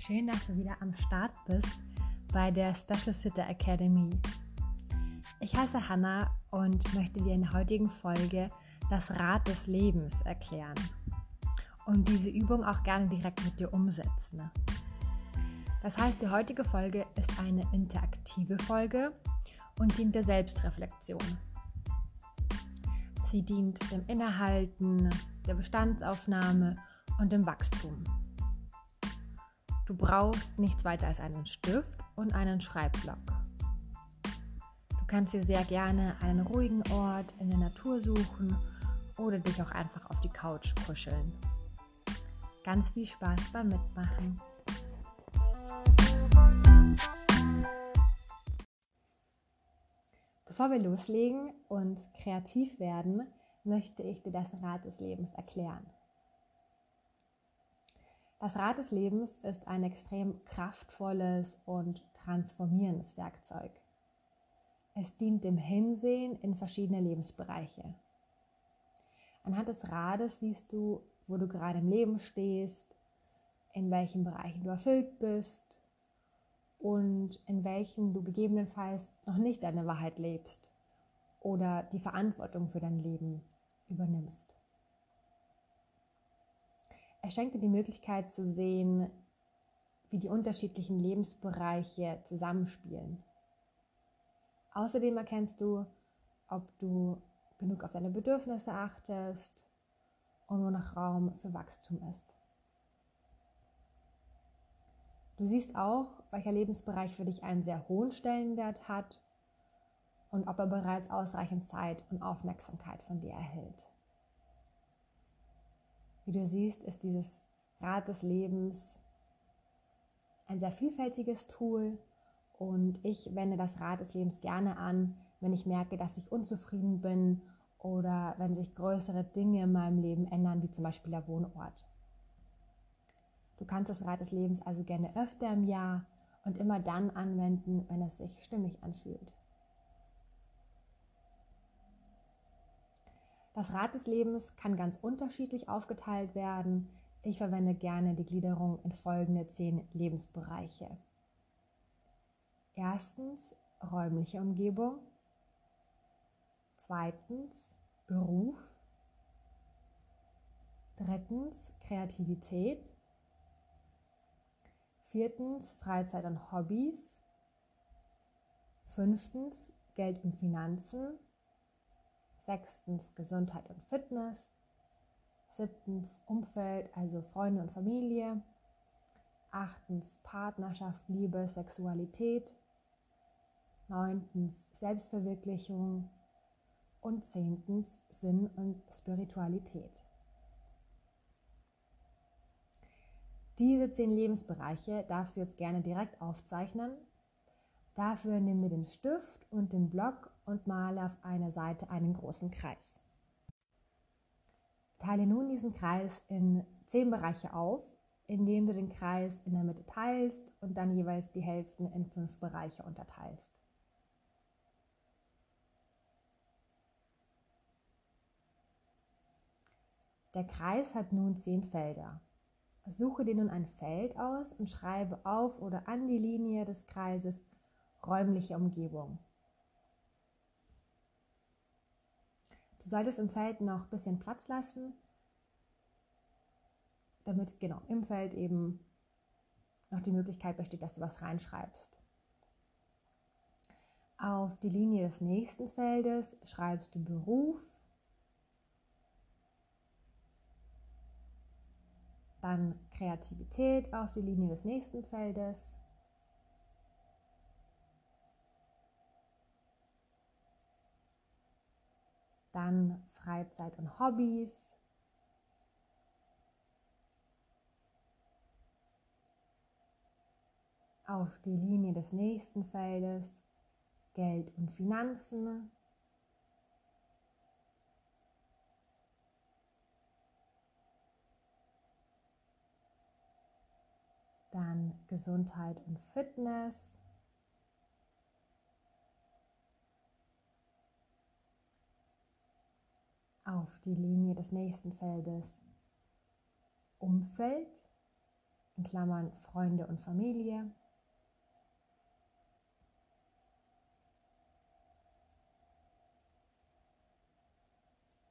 Schön, dass du wieder am Start bist bei der Special Sitter Academy. Ich heiße Hanna und möchte dir in der heutigen Folge das Rad des Lebens erklären und diese Übung auch gerne direkt mit dir umsetzen. Das heißt, die heutige Folge ist eine interaktive Folge und dient der Selbstreflexion. Sie dient dem Innehalten, der Bestandsaufnahme und dem Wachstum. Du brauchst nichts weiter als einen Stift und einen Schreibblock. Du kannst dir sehr gerne einen ruhigen Ort in der Natur suchen oder dich auch einfach auf die Couch kuscheln. Ganz viel Spaß beim Mitmachen. Bevor wir loslegen und kreativ werden, möchte ich dir das Rad des Lebens erklären. Das Rad des Lebens ist ein extrem kraftvolles und transformierendes Werkzeug. Es dient dem Hinsehen in verschiedene Lebensbereiche. Anhand des Rades siehst du, wo du gerade im Leben stehst, in welchen Bereichen du erfüllt bist und in welchen du gegebenenfalls noch nicht deine Wahrheit lebst oder die Verantwortung für dein Leben übernimmst. Er schenkt dir die Möglichkeit zu sehen, wie die unterschiedlichen Lebensbereiche zusammenspielen. Außerdem erkennst du, ob du genug auf deine Bedürfnisse achtest und wo noch Raum für Wachstum ist. Du siehst auch, welcher Lebensbereich für dich einen sehr hohen Stellenwert hat und ob er bereits ausreichend Zeit und Aufmerksamkeit von dir erhält. Wie du siehst, ist dieses Rad des Lebens ein sehr vielfältiges Tool und ich wende das Rad des Lebens gerne an, wenn ich merke, dass ich unzufrieden bin oder wenn sich größere Dinge in meinem Leben ändern, wie zum Beispiel der Wohnort. Du kannst das Rad des Lebens also gerne öfter im Jahr und immer dann anwenden, wenn es sich stimmig anfühlt. Das Rad des Lebens kann ganz unterschiedlich aufgeteilt werden. Ich verwende gerne die Gliederung in folgende zehn Lebensbereiche. Erstens räumliche Umgebung. Zweitens Beruf. Drittens Kreativität. Viertens Freizeit und Hobbys. Fünftens Geld und Finanzen. Sechstens Gesundheit und Fitness. Siebtens Umfeld, also Freunde und Familie. Achtens Partnerschaft, Liebe, Sexualität. Neuntens Selbstverwirklichung. Und zehntens Sinn und Spiritualität. Diese zehn Lebensbereiche darfst du jetzt gerne direkt aufzeichnen. Dafür nimm dir den Stift und den Block und male auf einer Seite einen großen Kreis. Teile nun diesen Kreis in zehn Bereiche auf, indem du den Kreis in der Mitte teilst und dann jeweils die Hälften in fünf Bereiche unterteilst. Der Kreis hat nun zehn Felder. Suche dir nun ein Feld aus und schreibe auf oder an die Linie des Kreises räumliche Umgebung. Du solltest im Feld noch ein bisschen Platz lassen, damit genau im Feld eben noch die Möglichkeit besteht, dass du was reinschreibst. Auf die Linie des nächsten Feldes schreibst du Beruf, Dann Kreativität auf die Linie des nächsten Feldes. Dann Freizeit und Hobbys. Auf die Linie des nächsten Feldes Geld und Finanzen. Dann Gesundheit und Fitness. Auf die Linie des nächsten Feldes Umfeld, in Klammern Freunde und Familie.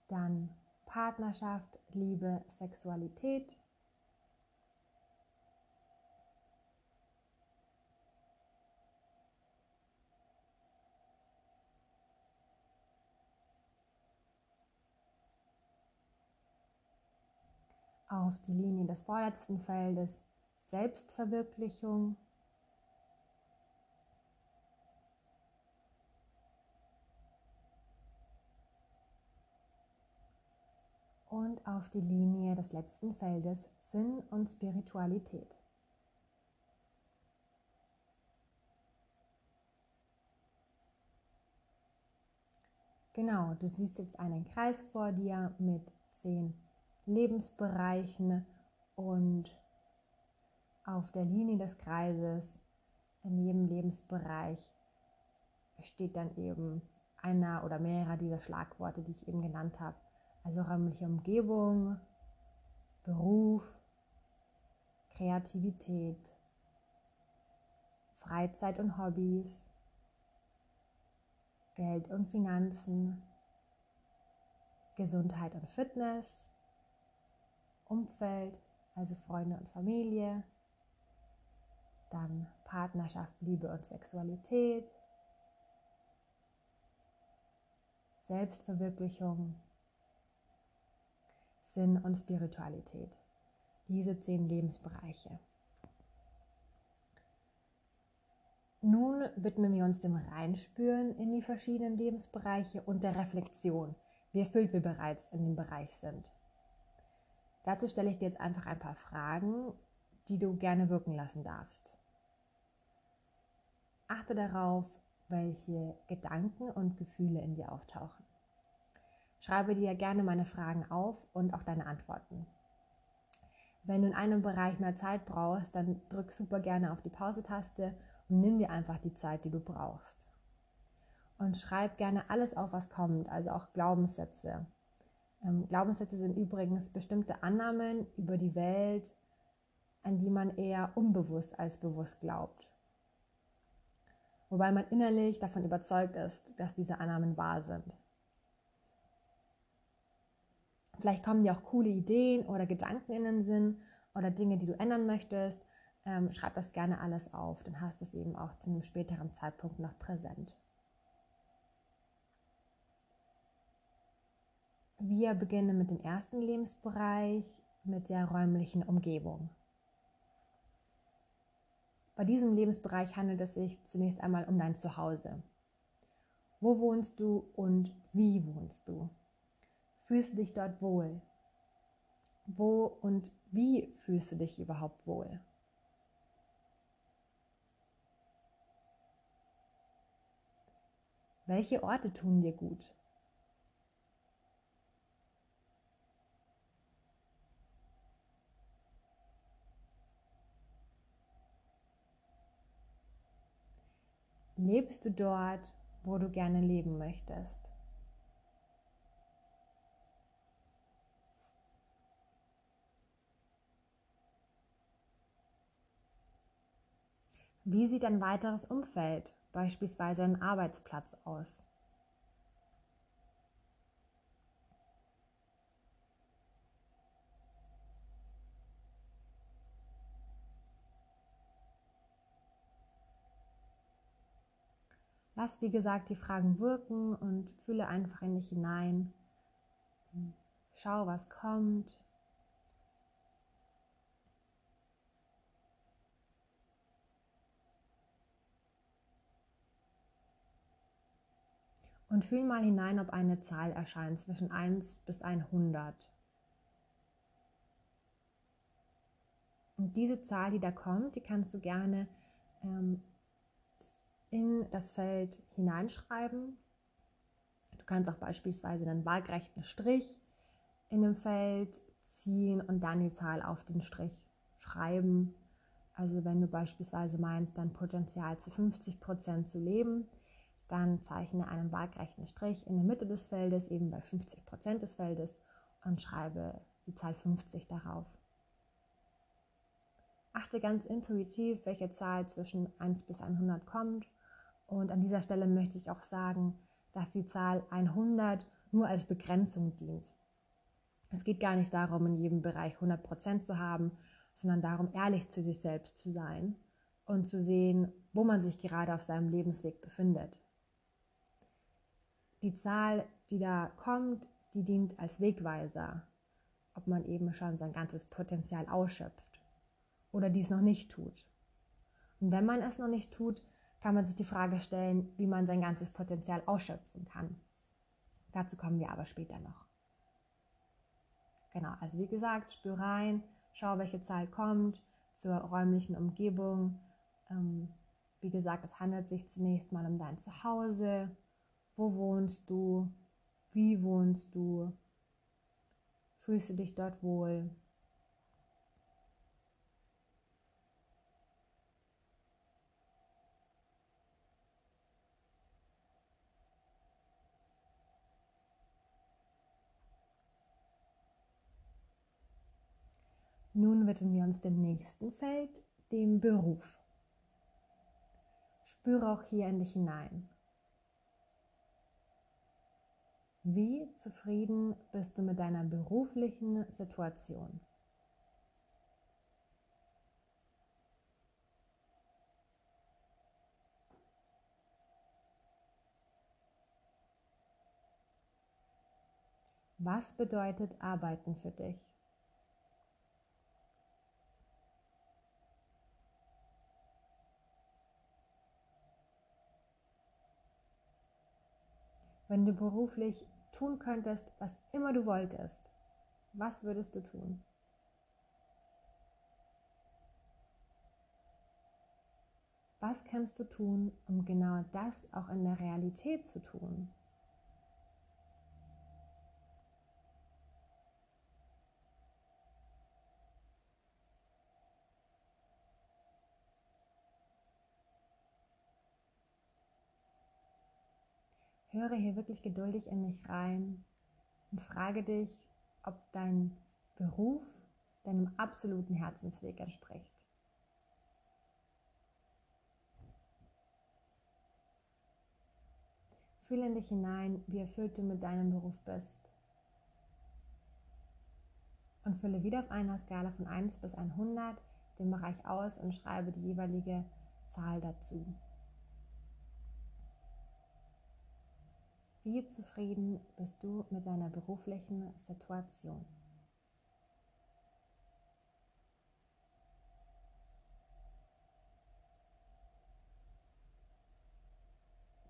Dann Partnerschaft, Liebe, Sexualität. Auf die Linie des vorletzten Feldes Selbstverwirklichung. und auf die Linie des letzten Feldes Sinn und Spiritualität. Genau, du siehst jetzt einen Kreis vor dir mit zehn Lebensbereichen und auf der Linie des Kreises in jedem Lebensbereich steht dann eben einer oder mehrere dieser Schlagworte, die ich eben genannt habe. Also räumliche Umgebung, Beruf, Kreativität, Freizeit und Hobbys, Geld und Finanzen, Gesundheit und Fitness, Umfeld, also Freunde und Familie, dann Partnerschaft, Liebe und Sexualität, Selbstverwirklichung, Sinn und Spiritualität. Diese zehn Lebensbereiche. Nun widmen wir uns dem Reinspüren in die verschiedenen Lebensbereiche und der Reflexion, wie erfüllt wir bereits in dem Bereich sind. Dazu stelle ich dir jetzt einfach ein paar Fragen, die du gerne wirken lassen darfst. Achte darauf, welche Gedanken und Gefühle in dir auftauchen. Schreibe dir gerne meine Fragen auf und auch deine Antworten. Wenn du in einem Bereich mehr Zeit brauchst, dann drück super gerne auf die Pause-Taste und nimm dir einfach die Zeit, die du brauchst. Und schreib gerne alles auf, was kommt, also auch Glaubenssätze. Ähm, Glaubenssätze sind übrigens bestimmte Annahmen über die Welt, an die man eher unbewusst als bewusst glaubt. Wobei man innerlich davon überzeugt ist, dass diese Annahmen wahr sind. Vielleicht kommen dir auch coole Ideen oder Gedanken in den Sinn oder Dinge, die du ändern möchtest. Ähm, schreib das gerne alles auf, dann hast du es eben auch zu einem späteren Zeitpunkt noch präsent. Wir beginnen mit dem ersten Lebensbereich, mit der räumlichen Umgebung. Bei diesem Lebensbereich handelt es sich zunächst einmal um dein Zuhause. Wo wohnst du und wie wohnst du? Fühlst du dich dort wohl? Wo und wie fühlst du dich überhaupt wohl? Welche Orte tun dir gut? Lebst du dort, wo du gerne leben möchtest? Wie sieht ein weiteres Umfeld, beispielsweise ein Arbeitsplatz, aus? Lass, wie gesagt, die Fragen wirken und fühle einfach in dich hinein. Schau, was kommt. Und fühl mal hinein, ob eine Zahl erscheint zwischen 1 bis 100. Und diese Zahl, die da kommt, die kannst du gerne ähm, in das Feld hineinschreiben. Du kannst auch beispielsweise einen waagrechten Strich in dem Feld ziehen und dann die Zahl auf den Strich schreiben. Also wenn du beispielsweise meinst, dein Potenzial zu 50 Prozent zu leben, dann zeichne einen waagrechten Strich in der Mitte des Feldes, eben bei 50 Prozent des Feldes und schreibe die Zahl 50 darauf. Achte ganz intuitiv, welche Zahl zwischen 1 bis 100 kommt. Und an dieser Stelle möchte ich auch sagen, dass die Zahl 100 nur als Begrenzung dient. Es geht gar nicht darum, in jedem Bereich 100% zu haben, sondern darum, ehrlich zu sich selbst zu sein und zu sehen, wo man sich gerade auf seinem Lebensweg befindet. Die Zahl, die da kommt, die dient als Wegweiser, ob man eben schon sein ganzes Potenzial ausschöpft oder dies noch nicht tut. Und wenn man es noch nicht tut, kann man sich die Frage stellen, wie man sein ganzes Potenzial ausschöpfen kann. Dazu kommen wir aber später noch. Genau, also wie gesagt, spür rein, schau, welche Zahl kommt zur räumlichen Umgebung. Ähm, wie gesagt, es handelt sich zunächst mal um dein Zuhause. Wo wohnst du? Wie wohnst du? Fühlst du dich dort wohl? Nun widmen wir uns dem nächsten Feld, dem Beruf. Spüre auch hier in dich hinein. Wie zufrieden bist du mit deiner beruflichen Situation? Was bedeutet Arbeiten für dich? Wenn du beruflich tun könntest, was immer du wolltest, was würdest du tun? Was kannst du tun, um genau das auch in der Realität zu tun? Höre hier wirklich geduldig in mich rein und frage dich, ob dein Beruf deinem absoluten Herzensweg entspricht. Fühle in dich hinein, wie erfüllt du mit deinem Beruf bist. Und fülle wieder auf einer Skala von 1 bis 100 den Bereich aus und schreibe die jeweilige Zahl dazu. Wie zufrieden bist du mit deiner beruflichen Situation?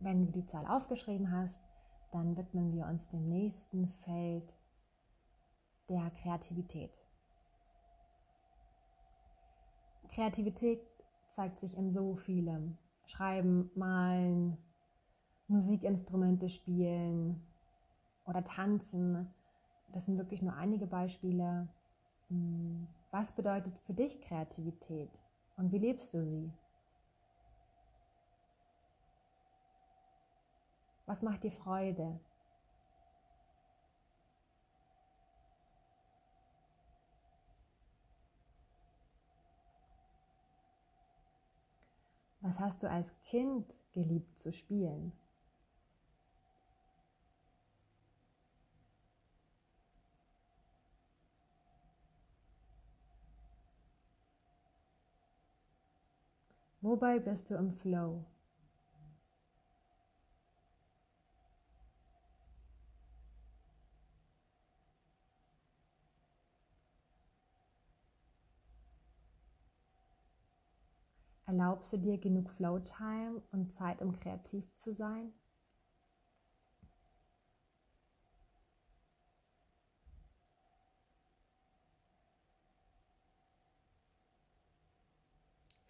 Wenn du die Zahl aufgeschrieben hast, dann widmen wir uns dem nächsten Feld der Kreativität. Kreativität zeigt sich in so vielem. Schreiben, malen, Musikinstrumente spielen oder tanzen. Das sind wirklich nur einige Beispiele. Hm, was bedeutet für dich Kreativität und wie lebst du sie? Was macht dir Freude? Was hast du als Kind geliebt zu spielen? Wobei bist du im Flow? Erlaubst du dir genug Flow-Time und Zeit, um kreativ zu sein?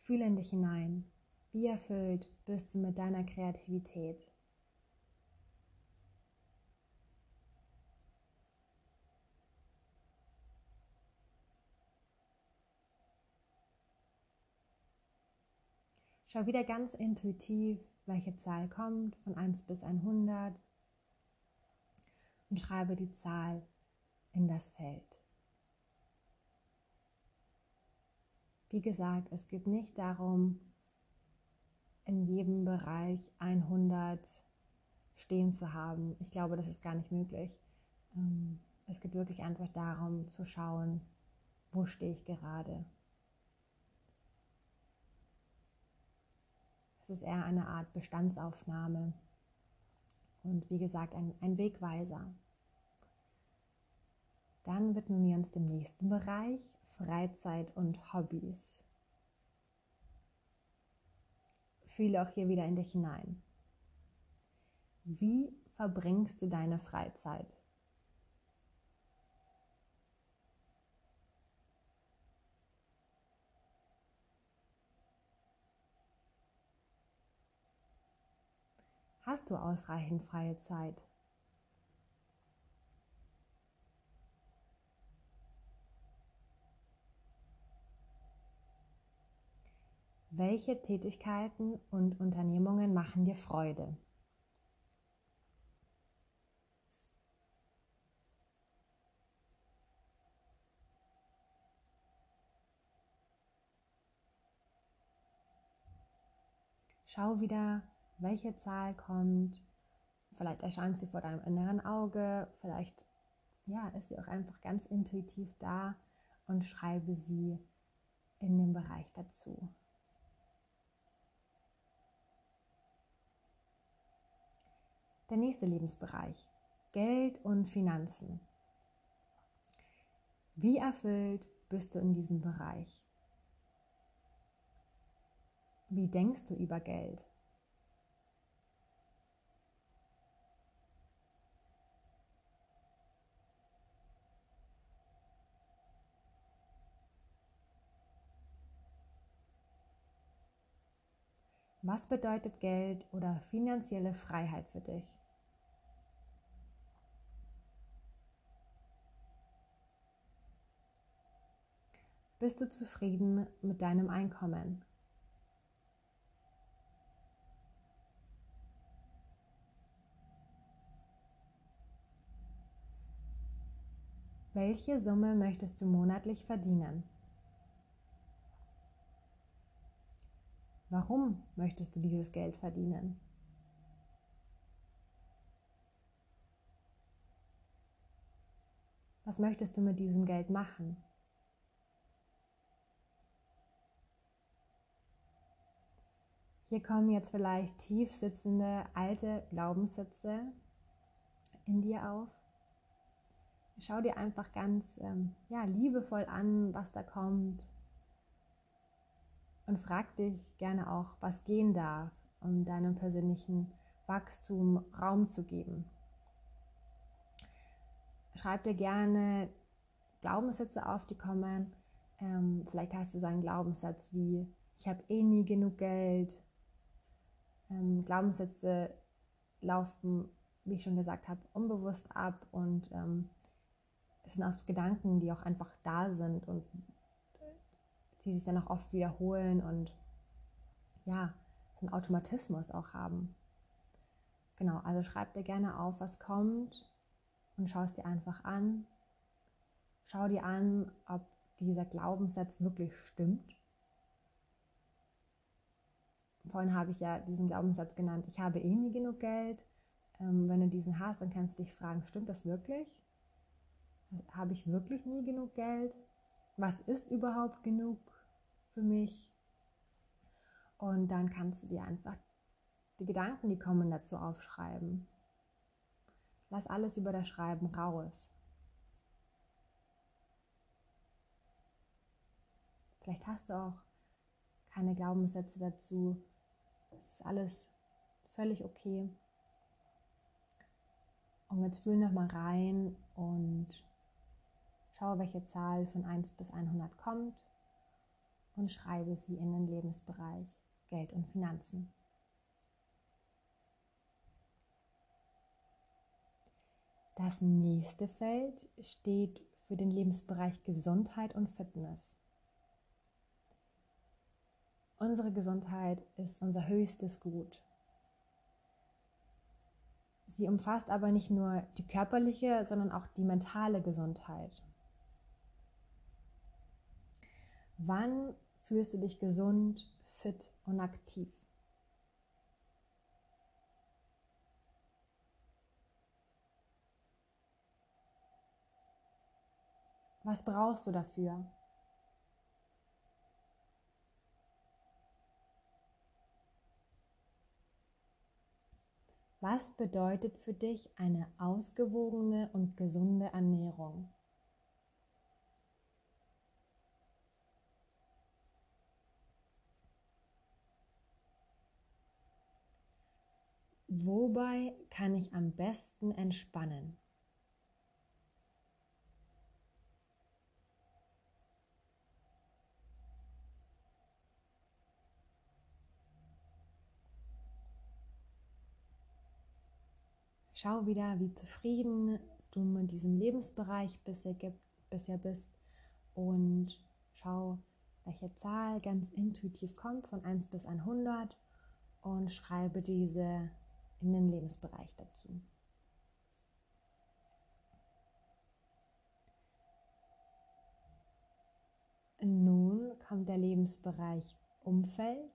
Fühle in dich hinein. Wie erfüllt bist du mit deiner Kreativität? Schau wieder ganz intuitiv, welche Zahl kommt, von 1 bis 100 und schreibe die Zahl in das Feld. Wie gesagt, es geht nicht darum, in jedem Bereich 100 stehen zu haben. Ich glaube, das ist gar nicht möglich. Ähm, es geht wirklich einfach darum zu schauen, wo stehe ich gerade. Es ist eher eine Art Bestandsaufnahme und wie gesagt ein, ein Wegweiser. Dann widmen wir uns dem nächsten Bereich, Freizeit und Hobbys. Fühle auch hier wieder in dich hinein. Wie verbringst du deine Freizeit? Hast du ausreichend freie Zeit? Welche Tätigkeiten und Unternehmungen machen dir Freude? Schau wieder, welche Zahl kommt. Vielleicht erscheint sie vor deinem inneren Auge, vielleicht ja, ist sie auch einfach ganz intuitiv da und schreibe sie in den Bereich dazu. Der nächste Lebensbereich, Geld und Finanzen. Wie erfüllt bist du in diesem Bereich? Wie denkst du über Geld? Was bedeutet Geld oder finanzielle Freiheit für dich? Bist du zufrieden mit deinem Einkommen? Welche Summe möchtest du monatlich verdienen? Warum möchtest du dieses Geld verdienen? Was möchtest du mit diesem Geld machen? Hier kommen jetzt vielleicht tief sitzende alte Glaubenssätze in dir auf. Schau dir einfach ganz ähm, ja, liebevoll an, was da kommt und frag dich gerne auch, was gehen darf, um deinem persönlichen Wachstum Raum zu geben. Schreib dir gerne Glaubenssätze auf, die kommen. Ähm, vielleicht hast du so einen Glaubenssatz wie, ich habe eh nie genug Geld. Ähm, Glaubenssätze laufen, wie ich schon gesagt habe, unbewusst ab und ähm, es sind oft Gedanken, die auch einfach da sind und die sich dann auch oft wiederholen und ja, so einen Automatismus auch haben. Genau, also schreib dir gerne auf, was kommt und schau es dir einfach an. Schau dir an, ob dieser Glaubenssatz wirklich stimmt. Vorhin habe ich ja diesen Glaubenssatz genannt, ich habe eh nie genug Geld. Ähm, wenn du diesen hast, dann kannst du dich fragen, stimmt das wirklich? Habe ich wirklich nie genug Geld? Was ist überhaupt genug? für mich. Und dann kannst du dir einfach die Gedanken, die kommen, dazu aufschreiben. Lass alles über das Schreiben raus. Vielleicht hast du auch keine Glaubenssätze dazu. Das ist alles völlig okay. Und jetzt fühl noch mal rein und schau, welche Zahl von 1 bis 100 kommt und schreibe sie in den Lebensbereich Geld und Finanzen. Das nächste Feld steht für den Lebensbereich Gesundheit und Fitness. Unsere Gesundheit ist unser höchstes Gut. Sie umfasst aber nicht nur die körperliche, sondern auch die mentale Gesundheit. Wann fühlst du dich gesund, fit und aktiv. Was brauchst du dafür? Was bedeutet für dich eine ausgewogene und gesunde Ernährung? Wobei kann ich am besten entspannen? Schau wieder, wie zufrieden du mit diesem Lebensbereich bisher, bist und schau, welche Zahl ganz intuitiv kommt von 1 bis 100 und schreibe diese in den Lebensbereich dazu. Nun kommt der Lebensbereich Umfeld.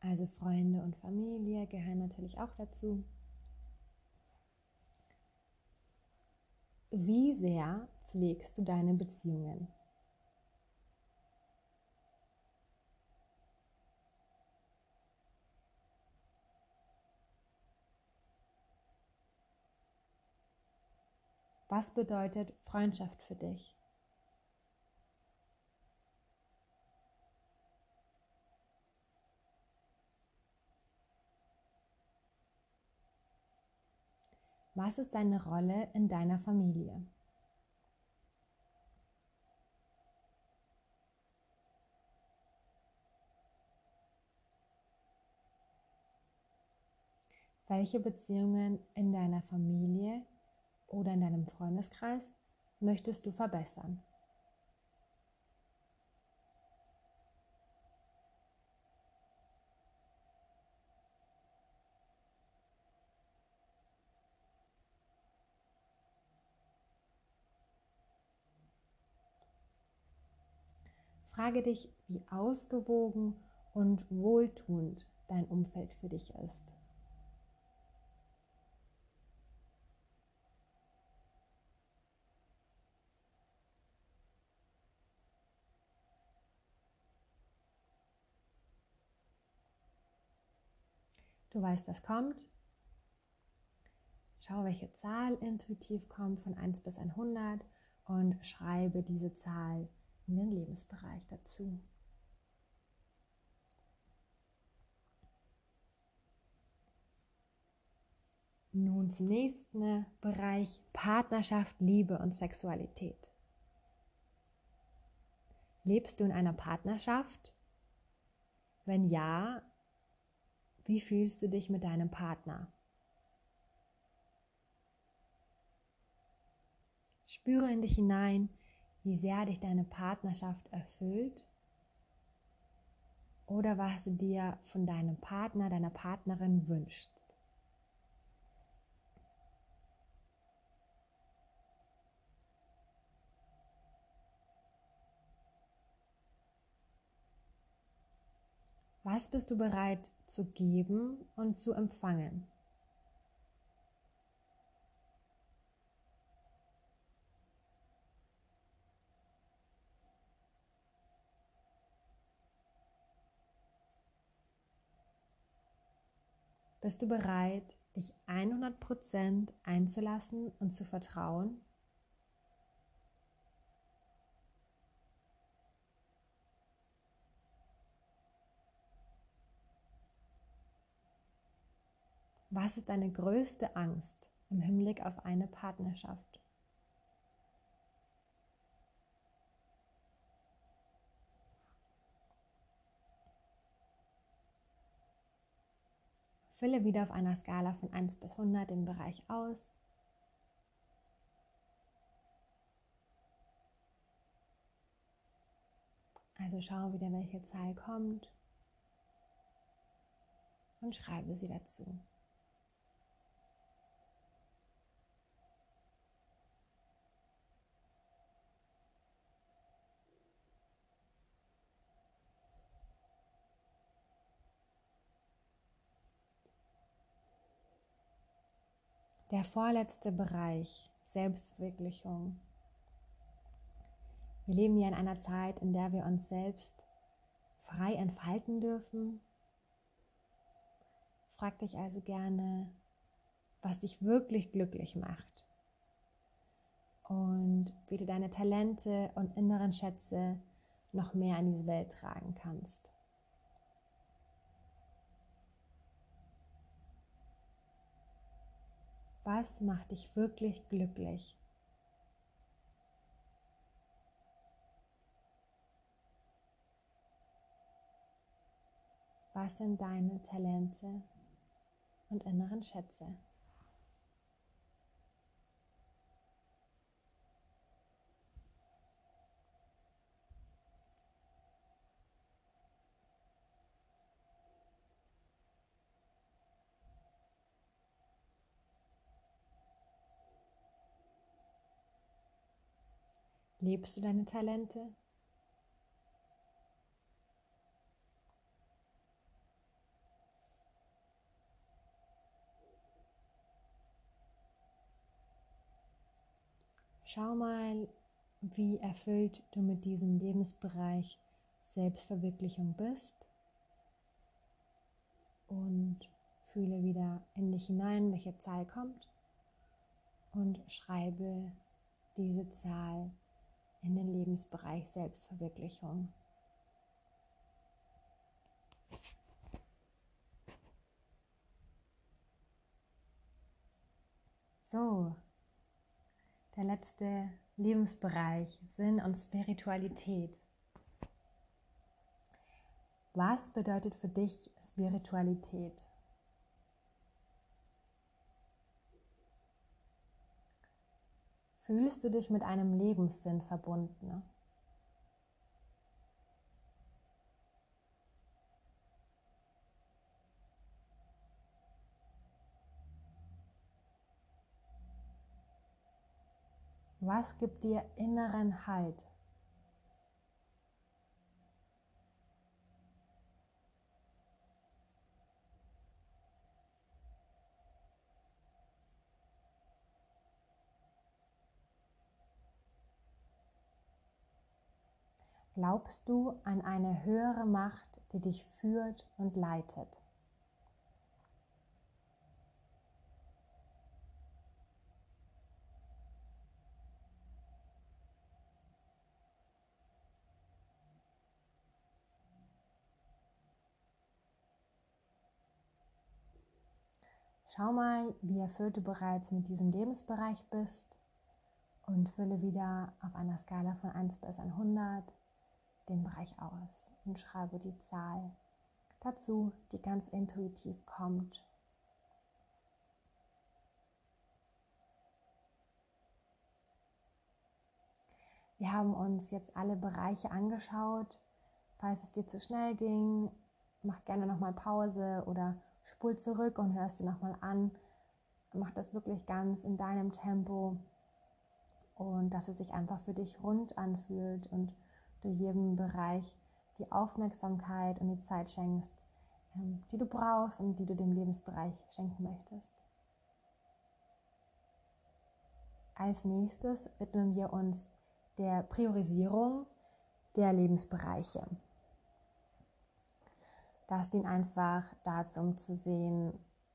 Also Freunde und Familie gehören natürlich auch dazu. Wie sehr pflegst du deine Beziehungen? Was bedeutet Freundschaft für dich? Was ist deine Rolle in deiner Familie? Welche Beziehungen in deiner Familie oder in deinem Freundeskreis möchtest du verbessern? Frage dich, wie ausgewogen und wohltuend dein Umfeld für dich ist. Du weißt, was kommt. Schau, welche Zahl intuitiv kommt von 1 bis 100 und schreibe diese Zahl in den Lebensbereich dazu. Nun zum nächsten Bereich Partnerschaft, Liebe und Sexualität. Lebst du in einer Partnerschaft? Wenn ja, wie fühlst du dich mit deinem Partner? Spüre in dich hinein, wie sehr dich deine Partnerschaft erfüllt oder was du dir von deinem Partner, deiner Partnerin wünschst. Was bist du bereit zu geben und zu empfangen? Bist du bereit, dich 100% einzulassen und zu vertrauen? Was ist deine größte Angst im Hinblick auf eine Partnerschaft? Fülle wieder auf einer Skala von 1 bis 100 den Bereich aus. Also schau wieder, welche Zahl kommt und schreibe sie dazu. Der vorletzte Bereich, Selbstverwirklichung. Wir leben ja in einer Zeit, in der wir uns selbst frei entfalten dürfen. Frag dich also gerne, was dich wirklich glücklich macht und wie du deine Talente und inneren Schätze noch mehr in diese Welt tragen kannst. Was macht dich wirklich glücklich? Was sind deine Talente und inneren Schätze? Lebst du deine Talente? Schau mal, wie erfüllt du mit diesem Lebensbereich Selbstverwirklichung bist und fühle wieder in dich hinein, welche Zahl kommt und schreibe diese Zahl in den Lebensbereich Selbstverwirklichung. So, der letzte Lebensbereich, Sinn und Spiritualität. Was bedeutet für dich Spiritualität? Fühlst du dich mit einem Lebenssinn verbunden? Was gibt dir inneren Halt? Glaubst du an eine höhere Macht, die dich führt und leitet? Schau mal, wie erfüllt du bereits mit diesem Lebensbereich bist und fülle wieder auf einer Skala von 1 bis 100 den Bereich aus und schreibe die Zahl dazu, die ganz intuitiv kommt. Wir haben uns jetzt alle Bereiche angeschaut. Falls es dir zu schnell ging, mach gerne nochmal Pause oder spul zurück und hörst dir nochmal an. Mach das wirklich ganz in deinem Tempo und dass es sich einfach für dich rund anfühlt und du jedem Bereich die Aufmerksamkeit und die Zeit schenkst, ähm, die du brauchst und die du dem Lebensbereich schenken möchtest. Als nächstes widmen wir uns der Priorisierung der Lebensbereiche. Das dient einfach dazu, um zu sehen,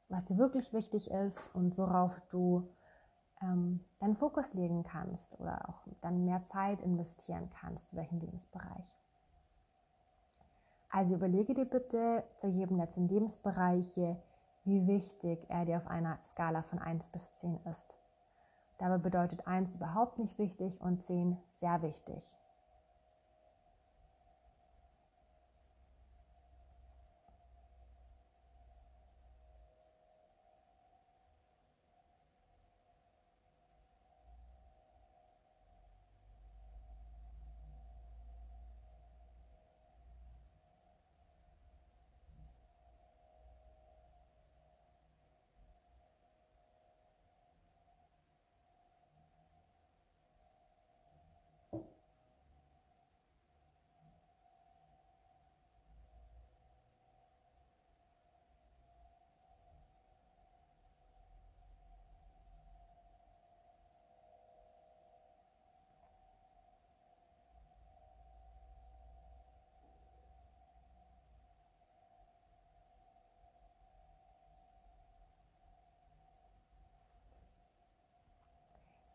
was dir wirklich wichtig ist und worauf du ähm, deinen Fokus legen kannst oder auch dann mehr Zeit investieren kannst, für welchen Lebensbereich. Also überlege dir bitte zu jedem der zehn Lebensbereiche, wie wichtig er dir auf einer Skala von 1 bis 10 ist. Dabei bedeutet 1 überhaupt nicht wichtig und 10 sehr wichtig.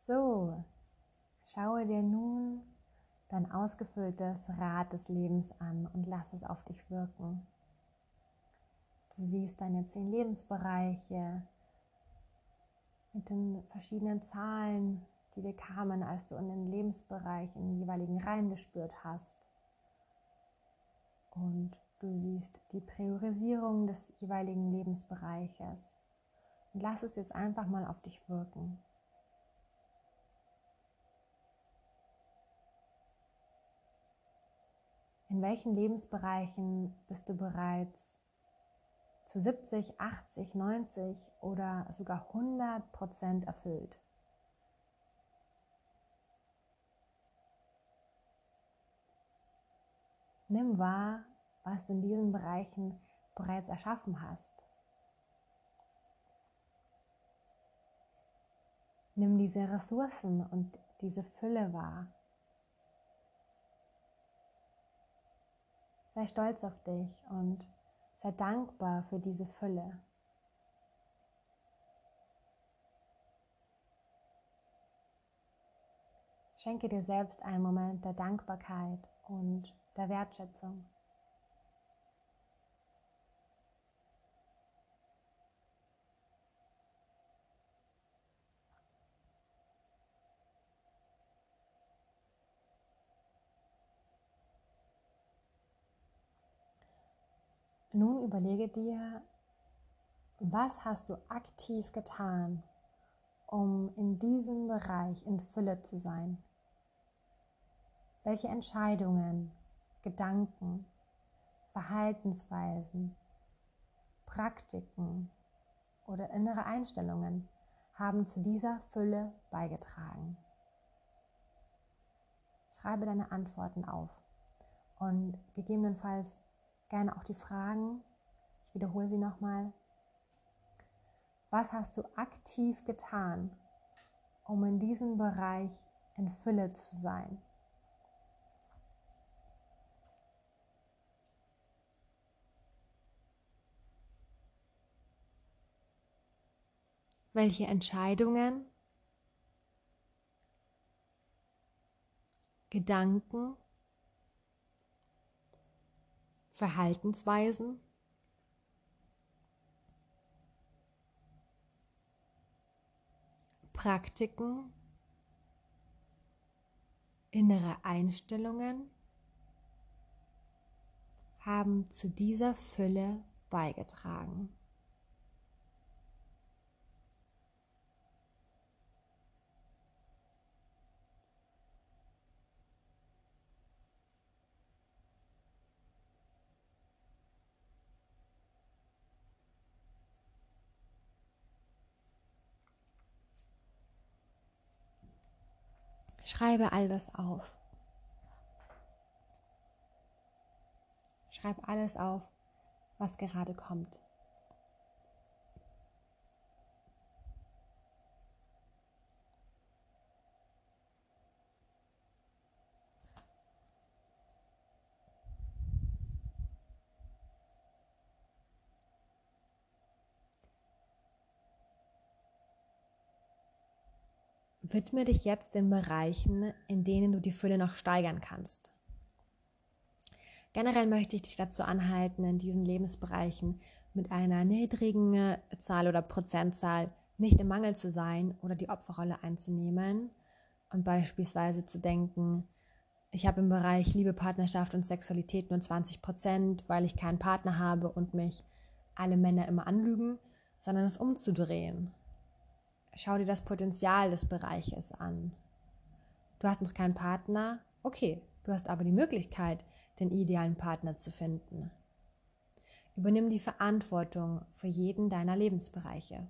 So, schaue dir nun dein ausgefülltes Rad des Lebens an und lass es auf dich wirken. Du siehst deine zehn Lebensbereiche mit den verschiedenen Zahlen, die dir kamen, als du in den Lebensbereich in den jeweiligen Reihen gespürt hast. Und du siehst die Priorisierung des jeweiligen Lebensbereiches. Und lass es jetzt einfach mal auf dich wirken. In welchen Lebensbereichen bist du bereits zu 70, 80, 90 oder sogar 100 Prozent erfüllt? Nimm wahr, was du in diesen Bereichen bereits erschaffen hast. Nimm diese Ressourcen und diese Fülle wahr. Sei stolz auf dich und sei dankbar für diese Fülle. Schenke dir selbst einen Moment der Dankbarkeit und der Wertschätzung. Nun überlege dir, was hast du aktiv getan, um in diesem Bereich in Fülle zu sein? Welche Entscheidungen, Gedanken, Verhaltensweisen, Praktiken oder innere Einstellungen haben zu dieser Fülle beigetragen? Schreibe deine Antworten auf und gegebenenfalls gerne auch die Fragen. Ich wiederhole sie nochmal. Was hast du aktiv getan, um in diesem Bereich in Fülle zu sein? Welche Entscheidungen, Gedanken Verhaltensweisen, Praktiken, innere Einstellungen? Haben zu dieser Fülle beigetragen. Schreibe all das auf. Schreib alles auf, was gerade kommt. Widme dich jetzt den Bereichen, in denen du die Fülle noch steigern kannst. Generell möchte ich dich dazu anhalten, in diesen Lebensbereichen mit einer niedrigen Zahl oder Prozentzahl nicht im Mangel zu sein oder die Opferrolle einzunehmen und beispielsweise zu denken, ich habe im Bereich Liebe, Partnerschaft und Sexualität nur 20 Prozent, weil ich keinen Partner habe und mich alle Männer immer anlügen, sondern es umzudrehen schau dir das Potenzial des Bereiches an. Du hast noch keinen Partner? Okay, du hast aber die Möglichkeit, den idealen Partner zu finden. Übernimm die Verantwortung für jeden deiner Lebensbereiche.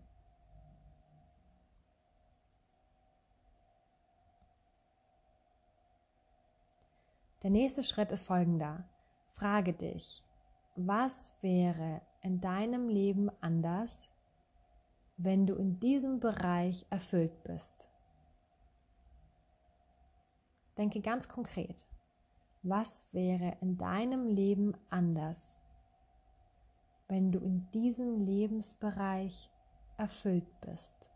Der nächste Schritt ist folgender. Frage dich, was wäre in deinem Leben anders, wenn du in diesem Bereich erfüllt bist. Denke ganz konkret, was wäre in deinem Leben anders, wenn du in diesem Lebensbereich erfüllt bist?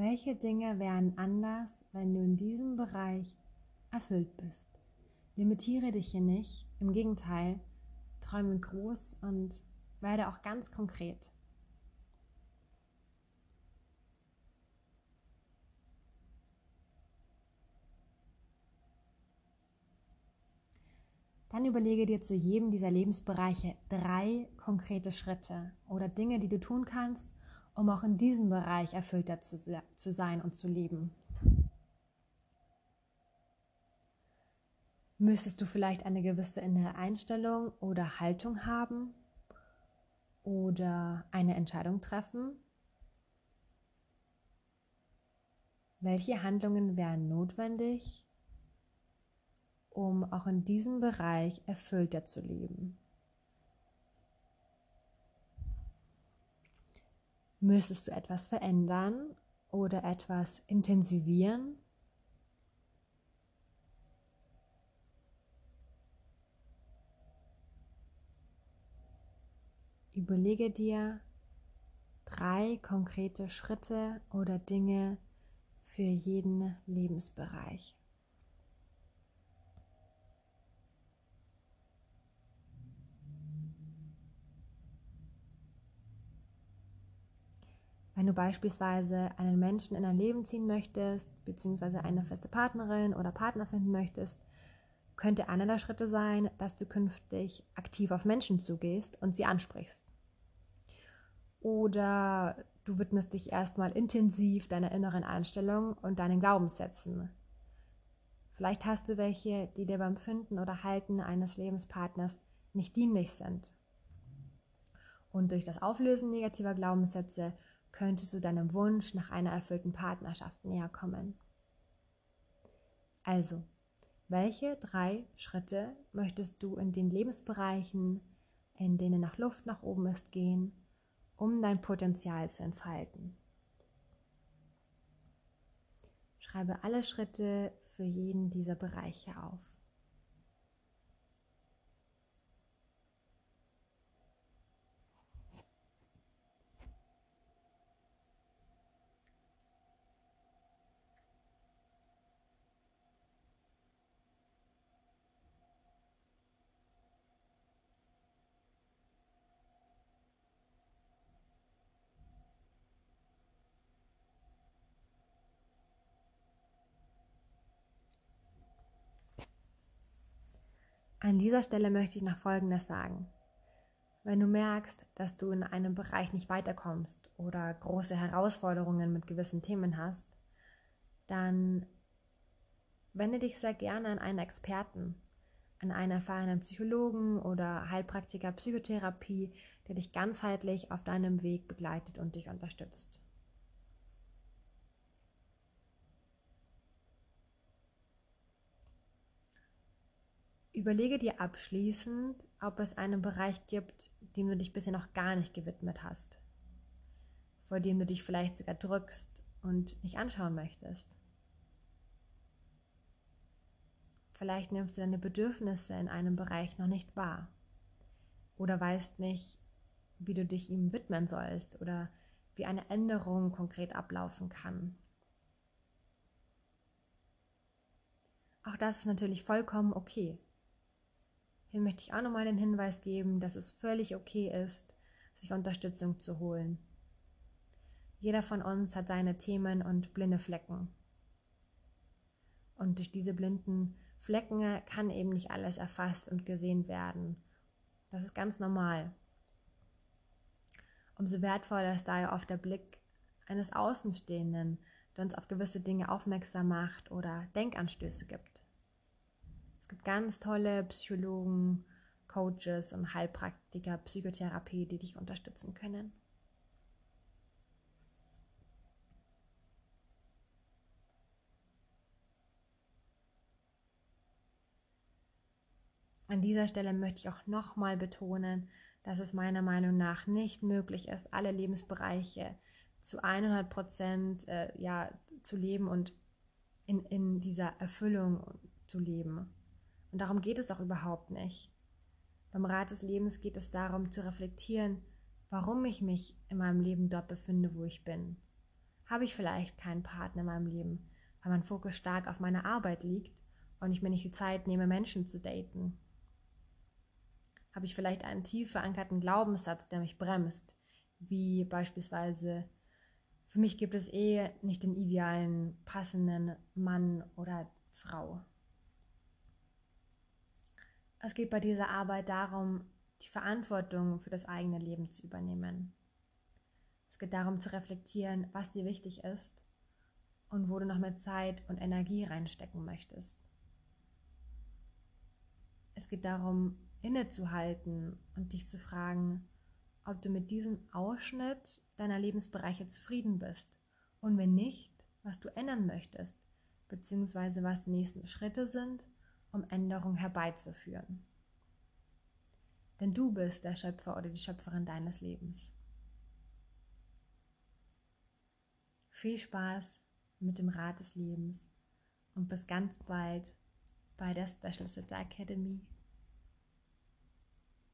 Welche Dinge wären anders, wenn du in diesem Bereich erfüllt bist? Limitiere dich hier nicht, im Gegenteil, träume groß und werde auch ganz konkret. Dann überlege dir zu jedem dieser Lebensbereiche drei konkrete Schritte oder Dinge, die du tun kannst, um auch in diesem Bereich erfüllter zu, zu sein und zu leben. Müsstest du vielleicht eine gewisse innere Einstellung oder Haltung haben oder eine Entscheidung treffen? Welche Handlungen wären notwendig, um auch in diesem Bereich erfüllter zu leben? Müsstest du etwas verändern oder etwas intensivieren? Überlege dir drei konkrete Schritte oder Dinge für jeden Lebensbereich. Wenn du beispielsweise einen Menschen in dein Leben ziehen möchtest, beziehungsweise eine feste Partnerin oder Partner finden möchtest, könnte einer der Schritte sein, dass du künftig aktiv auf Menschen zugehst und sie ansprichst. Oder du widmest dich erstmal intensiv deiner inneren Einstellung und deinen Glaubenssätzen. Vielleicht hast du welche, die dir beim Finden oder Halten eines Lebenspartners nicht dienlich sind. Und durch das Auflösen negativer Glaubenssätze könntest du deinem Wunsch nach einer erfüllten Partnerschaft näher kommen. Also, welche drei Schritte möchtest du in den Lebensbereichen, in denen nach Luft nach oben ist, gehen, um dein Potenzial zu entfalten? Schreibe alle Schritte für jeden dieser Bereiche auf. An dieser Stelle möchte ich noch Folgendes sagen. Wenn du merkst, dass du in einem Bereich nicht weiterkommst oder große Herausforderungen mit gewissen Themen hast, dann wende dich sehr gerne an einen Experten, an einen erfahrenen Psychologen oder Heilpraktiker Psychotherapie, der dich ganzheitlich auf deinem Weg begleitet und dich unterstützt. Überlege dir abschließend, ob es einen Bereich gibt, dem du dich bisher noch gar nicht gewidmet hast, vor dem du dich vielleicht sogar drückst und nicht anschauen möchtest. Vielleicht nimmst du deine Bedürfnisse in einem Bereich noch nicht wahr oder weißt nicht, wie du dich ihm widmen sollst oder wie eine Änderung konkret ablaufen kann. Auch das ist natürlich vollkommen okay. Hier möchte ich auch nochmal den Hinweis geben, dass es völlig okay ist, sich Unterstützung zu holen. Jeder von uns hat seine Themen und blinde Flecken. Und durch diese blinden Flecken kann eben nicht alles erfasst und gesehen werden. Das ist ganz normal. Umso wertvoller ist daher oft der Blick eines Außenstehenden, der uns auf gewisse Dinge aufmerksam macht oder Denkanstöße gibt. Es gibt ganz tolle Psychologen, Coaches und Heilpraktiker, Psychotherapie, die dich unterstützen können. An dieser Stelle möchte ich auch nochmal betonen, dass es meiner Meinung nach nicht möglich ist, alle Lebensbereiche zu 100 Prozent äh, ja, zu leben und in, in dieser Erfüllung zu leben. Und darum geht es auch überhaupt nicht. Beim Rat des Lebens geht es darum zu reflektieren, warum ich mich in meinem Leben dort befinde, wo ich bin. Habe ich vielleicht keinen Partner in meinem Leben, weil mein Fokus stark auf meiner Arbeit liegt und ich mir nicht die Zeit nehme, Menschen zu daten? Habe ich vielleicht einen tief verankerten Glaubenssatz, der mich bremst, wie beispielsweise, für mich gibt es eh nicht den idealen, passenden Mann oder Frau. Es geht bei dieser Arbeit darum, die Verantwortung für das eigene Leben zu übernehmen. Es geht darum zu reflektieren, was dir wichtig ist und wo du noch mehr Zeit und Energie reinstecken möchtest. Es geht darum, innezuhalten und dich zu fragen, ob du mit diesem Ausschnitt deiner Lebensbereiche zufrieden bist und wenn nicht, was du ändern möchtest, beziehungsweise was die nächsten Schritte sind, um Änderung herbeizuführen. Denn du bist der Schöpfer oder die Schöpferin deines Lebens. Viel Spaß mit dem Rat des Lebens und bis ganz bald bei der Special Sitter Academy.